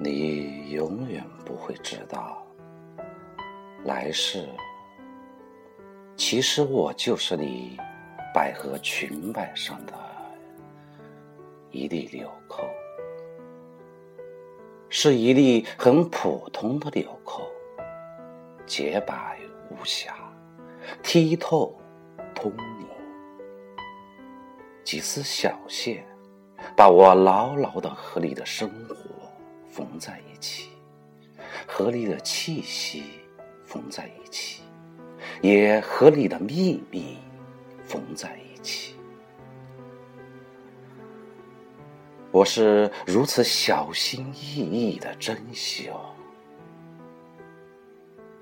你永远不会知道，来世，其实我就是你百合裙摆上的一粒纽扣，是一粒很普通的纽扣，洁白无瑕，剔透通明，几丝小线，把我牢牢的和你的生活。缝在一起，和你的气息缝在一起，也和你的秘密缝在一起。我是如此小心翼翼的珍惜哦。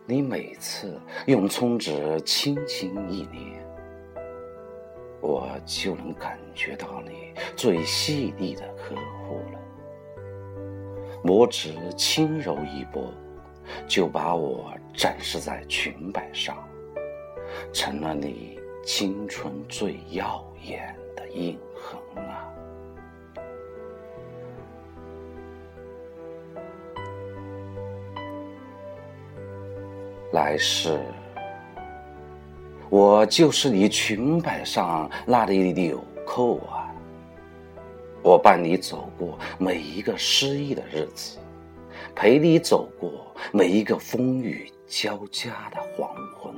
你每次用葱纸轻轻一捏，我就能感觉到你最细腻的呵护。拇指轻柔一拨，就把我展示在裙摆上，成了你青春最耀眼的印痕啊！来世，我就是你裙摆上那粒纽扣啊！我伴你走过每一个失意的日子，陪你走过每一个风雨交加的黄昏，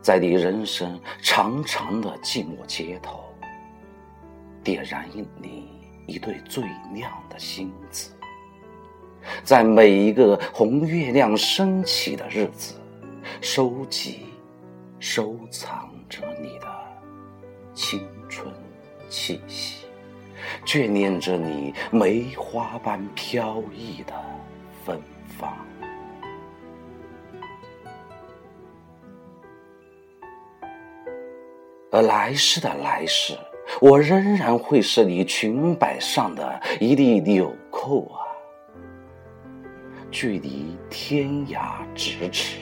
在你人生长长的寂寞街头，点燃你一对最亮的星子，在每一个红月亮升起的日子，收集、收藏着你。气息，眷恋着你梅花般飘逸的芬芳。而来世的来世，我仍然会是你裙摆上的一粒纽扣啊！距离天涯咫尺，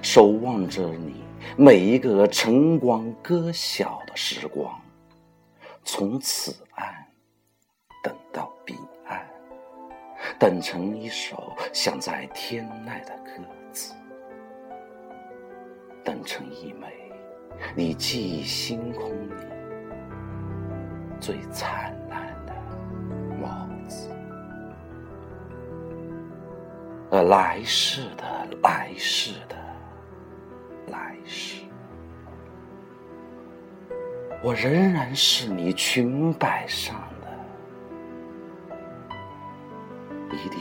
守望着你每一个晨光歌晓的时光。从此岸等到彼岸，等成一首响在天籁的歌子，等成一枚你记忆星空里最灿烂的帽子。而来世的来世的来世。我仍然是你裙摆上的一粒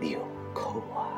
纽扣啊。